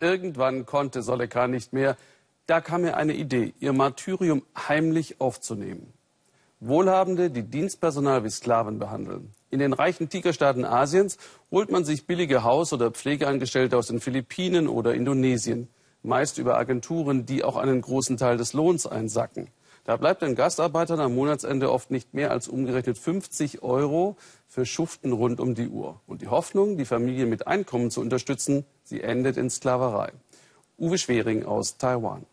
Irgendwann konnte Soleka nicht mehr. Da kam mir eine Idee, ihr Martyrium heimlich aufzunehmen. Wohlhabende, die Dienstpersonal wie Sklaven behandeln. In den reichen Tigerstaaten Asiens holt man sich billige Haus- oder Pflegeangestellte aus den Philippinen oder Indonesien, meist über Agenturen, die auch einen großen Teil des Lohns einsacken. Da bleibt den Gastarbeitern am Monatsende oft nicht mehr als umgerechnet 50 Euro für Schuften rund um die Uhr. Und die Hoffnung, die Familie mit Einkommen zu unterstützen, sie endet in Sklaverei. Uwe Schwering aus Taiwan.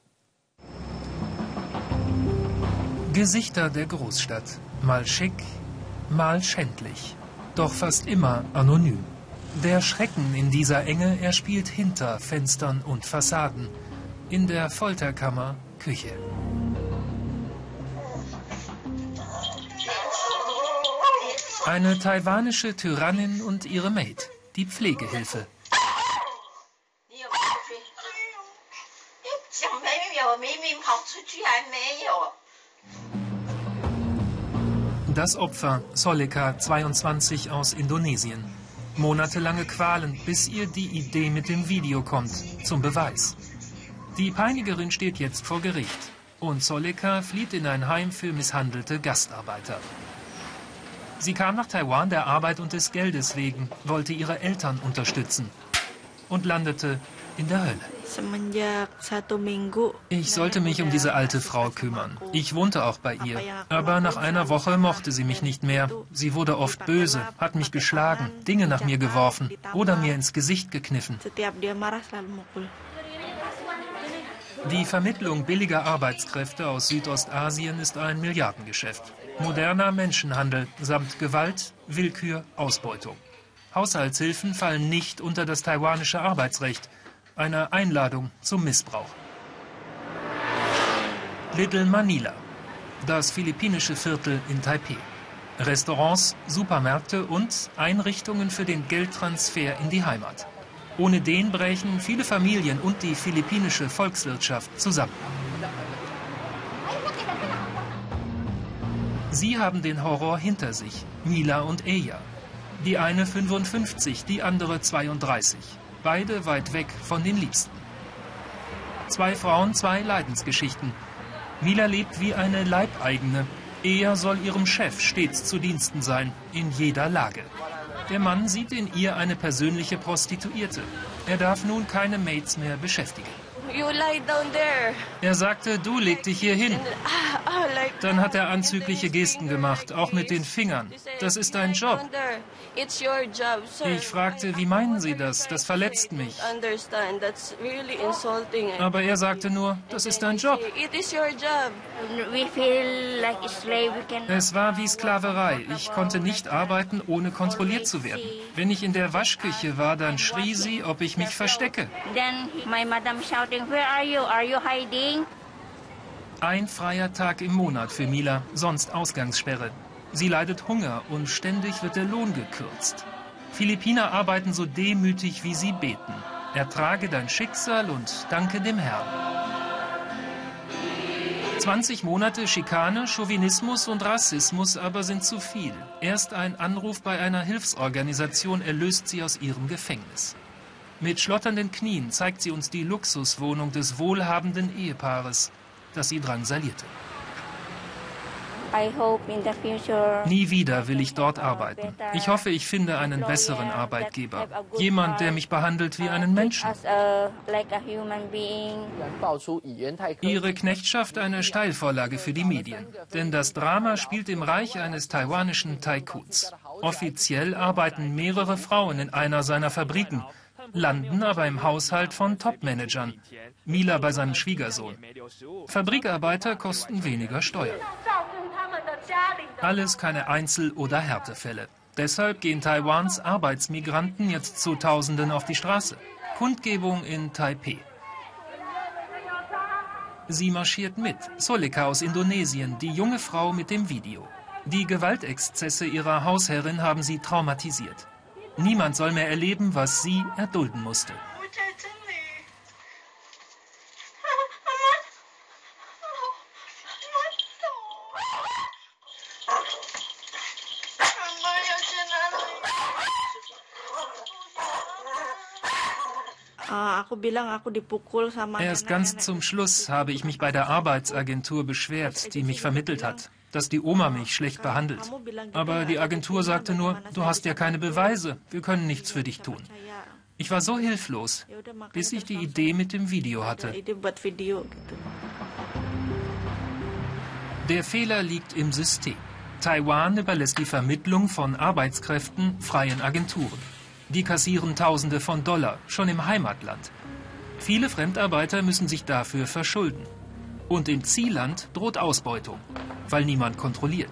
Gesichter der Großstadt. Mal schick, mal schändlich. Doch fast immer anonym. Der Schrecken in dieser Enge erspielt hinter Fenstern und Fassaden. In der Folterkammer Küche. Eine taiwanische Tyrannin und ihre Maid, die Pflegehilfe. Das Opfer, Solika, 22 aus Indonesien. Monatelange Qualen, bis ihr die Idee mit dem Video kommt, zum Beweis. Die Peinigerin steht jetzt vor Gericht und Solika flieht in ein Heim für misshandelte Gastarbeiter. Sie kam nach Taiwan der Arbeit und des Geldes wegen, wollte ihre Eltern unterstützen und landete in der Hölle. Ich sollte mich um diese alte Frau kümmern. Ich wohnte auch bei ihr. Aber nach einer Woche mochte sie mich nicht mehr. Sie wurde oft böse, hat mich geschlagen, Dinge nach mir geworfen oder mir ins Gesicht gekniffen. Die Vermittlung billiger Arbeitskräfte aus Südostasien ist ein Milliardengeschäft. Moderner Menschenhandel samt Gewalt, Willkür, Ausbeutung. Haushaltshilfen fallen nicht unter das taiwanische Arbeitsrecht. Eine Einladung zum Missbrauch. Little Manila, das philippinische Viertel in Taipeh. Restaurants, Supermärkte und Einrichtungen für den Geldtransfer in die Heimat. Ohne den brechen viele Familien und die philippinische Volkswirtschaft zusammen. Sie haben den Horror hinter sich, Mila und Eya. Die eine 55, die andere 32. Beide weit weg von den Liebsten. Zwei Frauen, zwei Leidensgeschichten. Mila lebt wie eine Leibeigene. Eya soll ihrem Chef stets zu Diensten sein, in jeder Lage. Der Mann sieht in ihr eine persönliche Prostituierte. Er darf nun keine Maids mehr beschäftigen. Er sagte, du leg dich hier hin. Ah, ah, Dann hat er anzügliche Gesten gemacht, auch mit den Fingern. Das ist dein Job. Ich fragte, wie meinen Sie das? Das verletzt mich. Aber er sagte nur, das ist dein Job. Es war wie Sklaverei. Ich konnte nicht arbeiten, ohne kontrolliert zu werden. Wenn ich in der Waschküche war, dann schrie sie, ob ich mich verstecke. Ein freier Tag im Monat für Mila, sonst Ausgangssperre. Sie leidet Hunger und ständig wird der Lohn gekürzt. Philippiner arbeiten so demütig, wie sie beten. Ertrage dein Schicksal und danke dem Herrn. 20 Monate Schikane, Chauvinismus und Rassismus aber sind zu viel. Erst ein Anruf bei einer Hilfsorganisation erlöst sie aus ihrem Gefängnis. Mit schlotternden Knien zeigt sie uns die Luxuswohnung des wohlhabenden Ehepaares, das sie drangsalierte. Nie wieder will ich dort arbeiten. Ich hoffe, ich finde einen besseren Arbeitgeber. Jemand, der mich behandelt wie einen Menschen. Ihre Knechtschaft eine Steilvorlage für die Medien. Denn das Drama spielt im Reich eines taiwanischen Tycoons. Offiziell arbeiten mehrere Frauen in einer seiner Fabriken landen aber im Haushalt von Topmanagern. Mila bei seinem Schwiegersohn. Fabrikarbeiter kosten weniger Steuern. Alles keine Einzel- oder Härtefälle. Deshalb gehen Taiwans Arbeitsmigranten jetzt zu Tausenden auf die Straße. Kundgebung in Taipeh. Sie marschiert mit. Solika aus Indonesien, die junge Frau mit dem Video. Die Gewaltexzesse ihrer Hausherrin haben sie traumatisiert. Niemand soll mehr erleben, was sie erdulden musste. Erst ganz zum Schluss habe ich mich bei der Arbeitsagentur beschwert, die mich vermittelt hat, dass die Oma mich schlecht behandelt. Aber die Agentur sagte nur, du hast ja keine Beweise, wir können nichts für dich tun. Ich war so hilflos, bis ich die Idee mit dem Video hatte. Der Fehler liegt im System. Taiwan überlässt die Vermittlung von Arbeitskräften freien Agenturen. Die kassieren Tausende von Dollar, schon im Heimatland. Viele Fremdarbeiter müssen sich dafür verschulden. Und im Zielland droht Ausbeutung, weil niemand kontrolliert.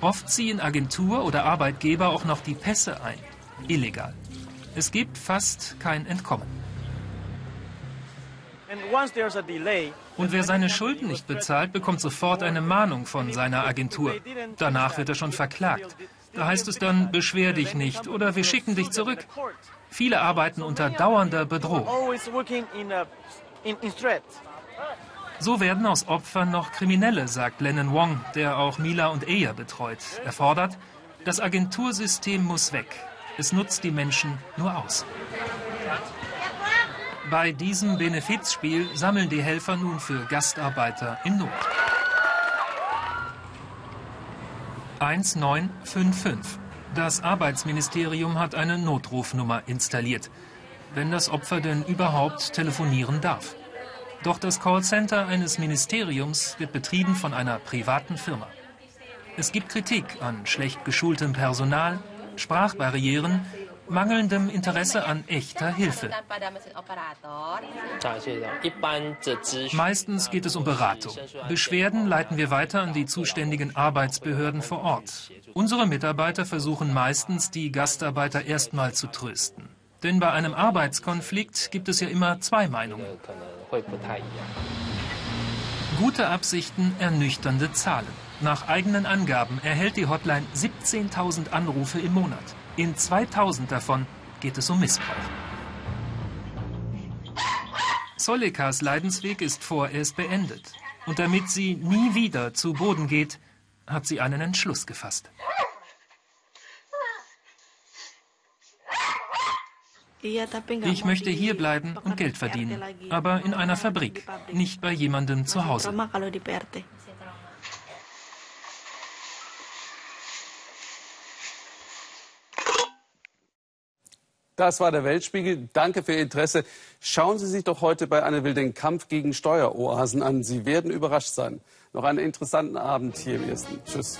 Oft ziehen Agentur oder Arbeitgeber auch noch die Pässe ein. Illegal. Es gibt fast kein Entkommen. Und wer seine Schulden nicht bezahlt, bekommt sofort eine Mahnung von seiner Agentur. Danach wird er schon verklagt. Da heißt es dann, beschwer dich nicht oder wir schicken dich zurück. Viele arbeiten unter dauernder Bedrohung. So werden aus Opfern noch Kriminelle, sagt Lennon Wong, der auch Mila und Eya betreut. Er fordert, das Agentursystem muss weg. Es nutzt die Menschen nur aus. Bei diesem Benefizspiel sammeln die Helfer nun für Gastarbeiter in Not. 1955. Das Arbeitsministerium hat eine Notrufnummer installiert, wenn das Opfer denn überhaupt telefonieren darf. Doch das Callcenter eines Ministeriums wird betrieben von einer privaten Firma. Es gibt Kritik an schlecht geschultem Personal, Sprachbarrieren, mangelndem Interesse an echter Hilfe. Meistens geht es um Beratung. Beschwerden leiten wir weiter an die zuständigen Arbeitsbehörden vor Ort. Unsere Mitarbeiter versuchen meistens, die Gastarbeiter erstmal zu trösten. Denn bei einem Arbeitskonflikt gibt es ja immer zwei Meinungen. Gute Absichten, ernüchternde Zahlen. Nach eigenen Angaben erhält die Hotline 17.000 Anrufe im Monat. In 2000 davon geht es um Missbrauch. Solikas Leidensweg ist vorerst beendet. Und damit sie nie wieder zu Boden geht, hat sie einen Entschluss gefasst. Ich möchte hier bleiben und Geld verdienen, aber in einer Fabrik, nicht bei jemandem zu Hause. Das war der Weltspiegel. Danke für Ihr Interesse. Schauen Sie sich doch heute bei Anne Will den Kampf gegen Steueroasen an. Sie werden überrascht sein. Noch einen interessanten Abend hier im Ersten. Tschüss.